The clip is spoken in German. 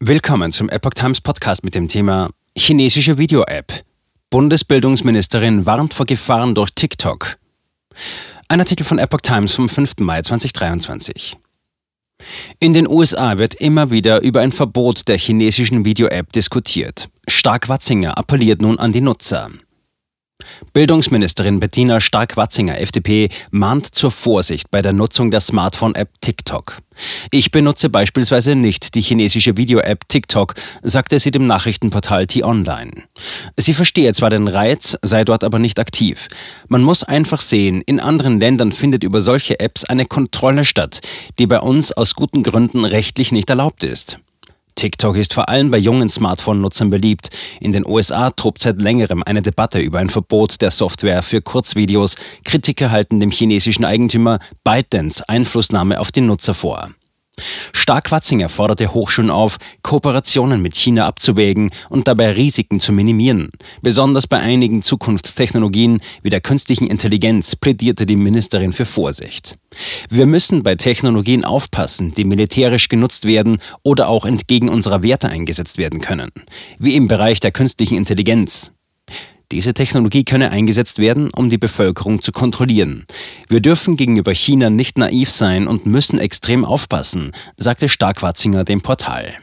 Willkommen zum Epoch Times Podcast mit dem Thema Chinesische Video-App. Bundesbildungsministerin warnt vor Gefahren durch TikTok. Ein Artikel von Epoch Times vom 5. Mai 2023. In den USA wird immer wieder über ein Verbot der chinesischen Video-App diskutiert. Stark-Watzinger appelliert nun an die Nutzer. Bildungsministerin Bettina Stark-Watzinger, FDP, mahnt zur Vorsicht bei der Nutzung der Smartphone-App TikTok. Ich benutze beispielsweise nicht die chinesische Video-App TikTok, sagte sie dem Nachrichtenportal T-Online. Sie verstehe zwar den Reiz, sei dort aber nicht aktiv. Man muss einfach sehen, in anderen Ländern findet über solche Apps eine Kontrolle statt, die bei uns aus guten Gründen rechtlich nicht erlaubt ist. TikTok ist vor allem bei jungen Smartphone-Nutzern beliebt. In den USA tobt seit längerem eine Debatte über ein Verbot der Software für Kurzvideos. Kritiker halten dem chinesischen Eigentümer ByteDance Einflussnahme auf die Nutzer vor. Stark-Watzinger forderte Hochschulen auf, Kooperationen mit China abzuwägen und dabei Risiken zu minimieren. Besonders bei einigen Zukunftstechnologien wie der künstlichen Intelligenz plädierte die Ministerin für Vorsicht. Wir müssen bei Technologien aufpassen, die militärisch genutzt werden oder auch entgegen unserer Werte eingesetzt werden können, wie im Bereich der künstlichen Intelligenz. Diese Technologie könne eingesetzt werden, um die Bevölkerung zu kontrollieren. Wir dürfen gegenüber China nicht naiv sein und müssen extrem aufpassen, sagte Starkwatzinger dem Portal.